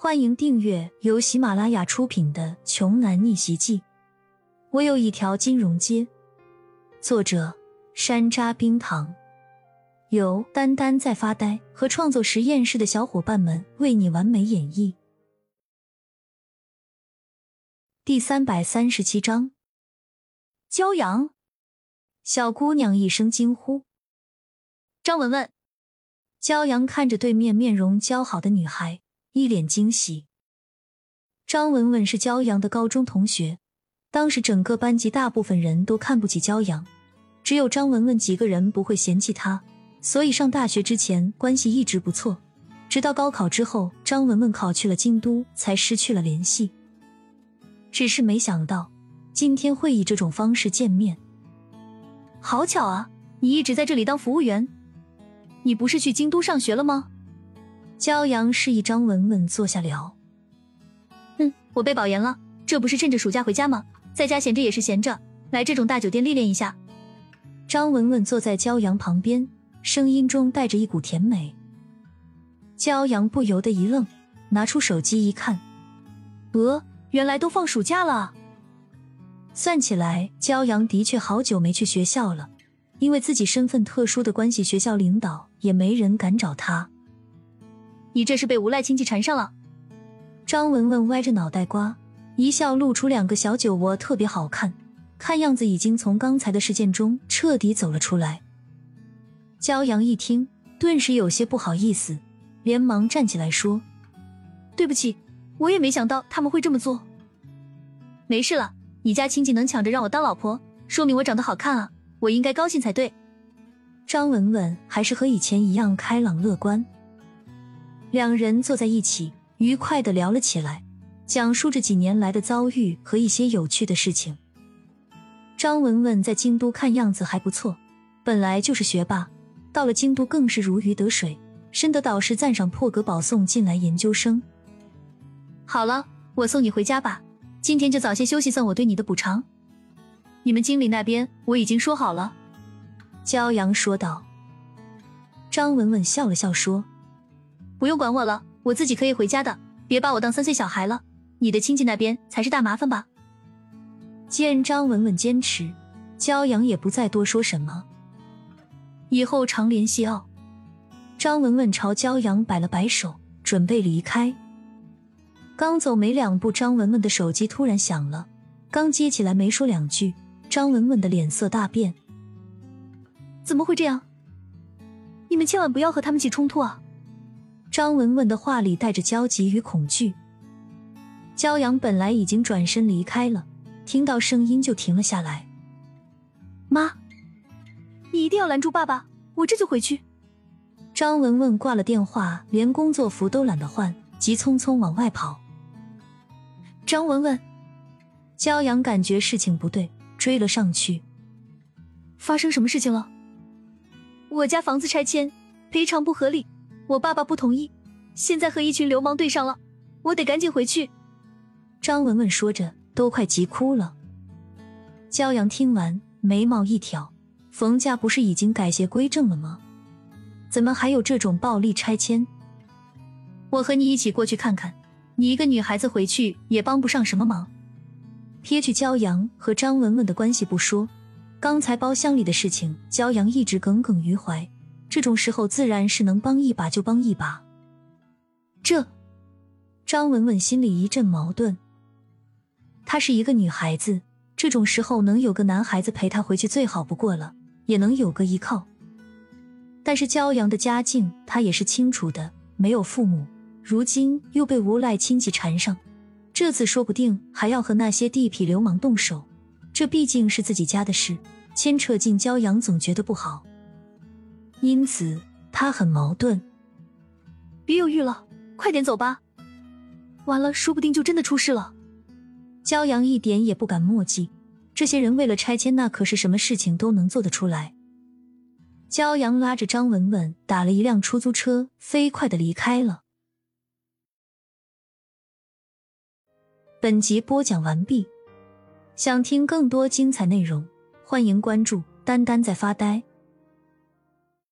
欢迎订阅由喜马拉雅出品的《穷男逆袭记》。我有一条金融街。作者：山楂冰糖，由丹丹在发呆和创作实验室的小伙伴们为你完美演绎。第三百三十七章，骄阳。小姑娘一声惊呼：“张文文！”骄阳看着对面面容姣好的女孩。一脸惊喜。张文文是骄阳的高中同学，当时整个班级大部分人都看不起骄阳，只有张文文几个人不会嫌弃他，所以上大学之前关系一直不错。直到高考之后，张文文考去了京都，才失去了联系。只是没想到今天会以这种方式见面。好巧啊！你一直在这里当服务员，你不是去京都上学了吗？骄阳示意张文文坐下聊。嗯，我被保研了，这不是趁着暑假回家吗？在家闲着也是闲着，来这种大酒店历练一下。张文文坐在骄阳旁边，声音中带着一股甜美。骄阳不由得一愣，拿出手机一看，呃，原来都放暑假了。算起来，骄阳的确好久没去学校了，因为自己身份特殊的关系，学校领导也没人敢找他。你这是被无赖亲戚缠上了？张文文歪着脑袋瓜一笑，露出两个小酒窝，特别好看。看样子已经从刚才的事件中彻底走了出来。骄阳一听，顿时有些不好意思，连忙站起来说：“对不起，我也没想到他们会这么做。没事了，你家亲戚能抢着让我当老婆，说明我长得好看啊，我应该高兴才对。”张文文还是和以前一样开朗乐观。两人坐在一起，愉快的聊了起来，讲述着几年来的遭遇和一些有趣的事情。张文文在京都看样子还不错，本来就是学霸，到了京都更是如鱼得水，深得导师赞赏，破格保送进来研究生。好了，我送你回家吧，今天就早些休息，算我对你的补偿。你们经理那边我已经说好了。”骄阳说道。张文文笑了笑说。不用管我了，我自己可以回家的。别把我当三岁小孩了。你的亲戚那边才是大麻烦吧？见张文文坚持，骄阳也不再多说什么。以后常联系哦。张文文朝骄阳摆了摆手，准备离开。刚走没两步，张文文的手机突然响了。刚接起来，没说两句，张文文的脸色大变。怎么会这样？你们千万不要和他们起冲突啊！张文文的话里带着焦急与恐惧。骄阳本来已经转身离开了，听到声音就停了下来。妈，你一定要拦住爸爸，我这就回去。张文文挂了电话，连工作服都懒得换，急匆匆往外跑。张文文，骄阳感觉事情不对，追了上去。发生什么事情了？我家房子拆迁，赔偿不合理。我爸爸不同意，现在和一群流氓对上了，我得赶紧回去。张文文说着，都快急哭了。焦阳听完，眉毛一挑：“冯家不是已经改邪归正了吗？怎么还有这种暴力拆迁？我和你一起过去看看。你一个女孩子回去也帮不上什么忙。”撇去焦阳和张文文的关系不说，刚才包厢里的事情，焦阳一直耿耿于怀。这种时候自然是能帮一把就帮一把。这，张文文心里一阵矛盾。她是一个女孩子，这种时候能有个男孩子陪她回去最好不过了，也能有个依靠。但是骄阳的家境她也是清楚的，没有父母，如今又被无赖亲戚缠上，这次说不定还要和那些地痞流氓动手。这毕竟是自己家的事，牵扯进骄阳总觉得不好。因此，他很矛盾。别犹豫了，快点走吧！完了，说不定就真的出事了。骄阳一点也不敢墨迹，这些人为了拆迁，那可是什么事情都能做得出来。骄阳拉着张文文打了一辆出租车，飞快的离开了。本集播讲完毕，想听更多精彩内容，欢迎关注“丹丹在发呆”。